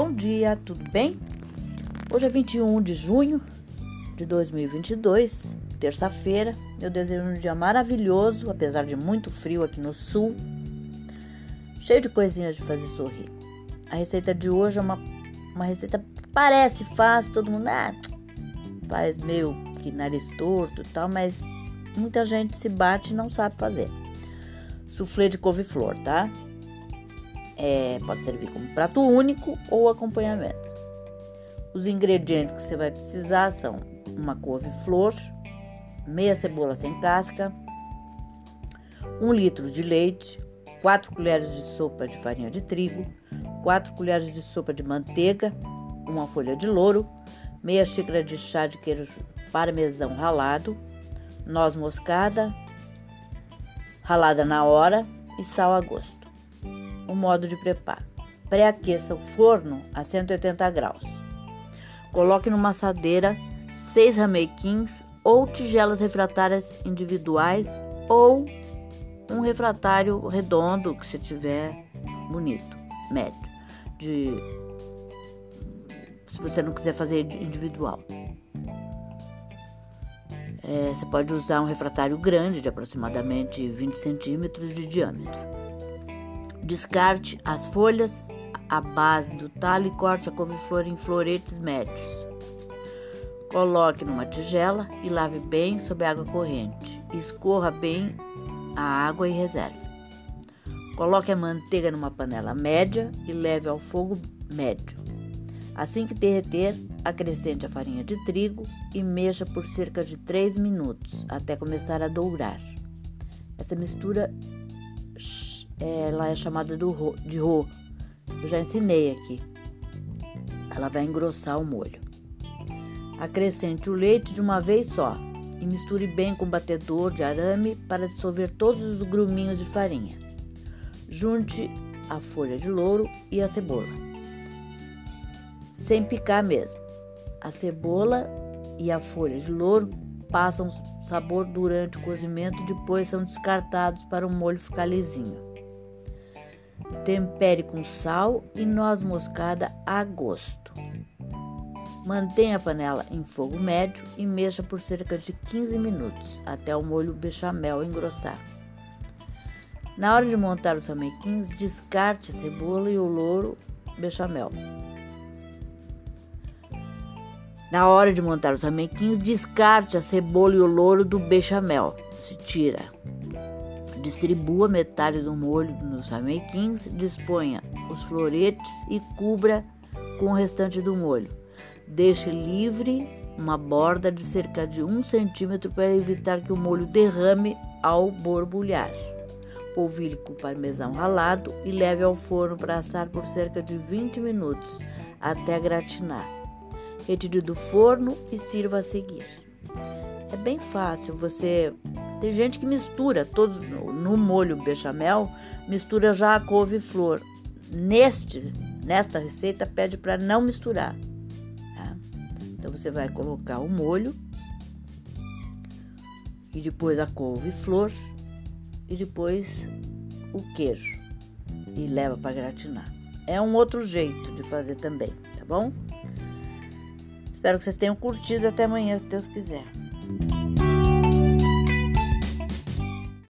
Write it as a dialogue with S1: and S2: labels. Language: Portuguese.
S1: Bom dia, tudo bem? Hoje é 21 de junho de 2022, terça-feira. Eu desejo um dia maravilhoso, apesar de muito frio aqui no sul, cheio de coisinhas de fazer sorrir. A receita de hoje é uma, uma receita que parece fácil, todo mundo ah, faz meio que nariz torto e tal, mas muita gente se bate e não sabe fazer. Suflê de couve-flor, tá? É, pode servir como prato único ou acompanhamento. Os ingredientes que você vai precisar são uma couve-flor, meia cebola sem casca, um litro de leite, 4 colheres de sopa de farinha de trigo, 4 colheres de sopa de manteiga, uma folha de louro, meia xícara de chá de queijo parmesão ralado, noz moscada, ralada na hora e sal a gosto. O modo de preparo: pré-aqueça o forno a 180 graus. Coloque numa assadeira seis ramequins ou tigelas refratárias individuais ou um refratário redondo que você tiver bonito, médio, de se você não quiser fazer individual. É, você pode usar um refratário grande de aproximadamente 20 centímetros de diâmetro. Descarte as folhas, a base do talo e corte a couve-flor em floretes médios. Coloque numa tigela e lave bem sob água corrente. Escorra bem a água e reserve. Coloque a manteiga numa panela média e leve ao fogo médio. Assim que derreter, acrescente a farinha de trigo e mexa por cerca de 3 minutos até começar a dourar. Essa mistura ela é chamada do, de ro. Eu já ensinei aqui. Ela vai engrossar o molho. Acrescente o leite de uma vez só e misture bem com batedor de arame para dissolver todos os gruminhos de farinha. Junte a folha de louro e a cebola, sem picar mesmo. A cebola e a folha de louro passam sabor durante o cozimento, depois são descartados para o molho ficar lisinho. Tempere com sal e noz moscada a gosto. Mantenha a panela em fogo médio e mexa por cerca de 15 minutos até o molho bechamel engrossar. Na hora de montar os ramequins, descarte a cebola e o louro bechamel. Na hora de montar os ramequins, descarte a cebola e o louro do bechamel. Se tira. Distribua metade do molho nos ramequins, disponha os floretes e cubra com o restante do molho. Deixe livre uma borda de cerca de um centímetro para evitar que o molho derrame ao borbulhar. Polvilhe com parmesão ralado e leve ao forno para assar por cerca de 20 minutos até gratinar. Retire do forno e sirva a seguir. É bem fácil, você tem gente que mistura todos no molho bechamel, mistura já a couve-flor. Neste, nesta receita pede para não misturar. Tá? Então você vai colocar o molho e depois a couve-flor e depois o queijo e leva para gratinar. É um outro jeito de fazer também, tá bom? Espero que vocês tenham curtido até amanhã, se Deus quiser.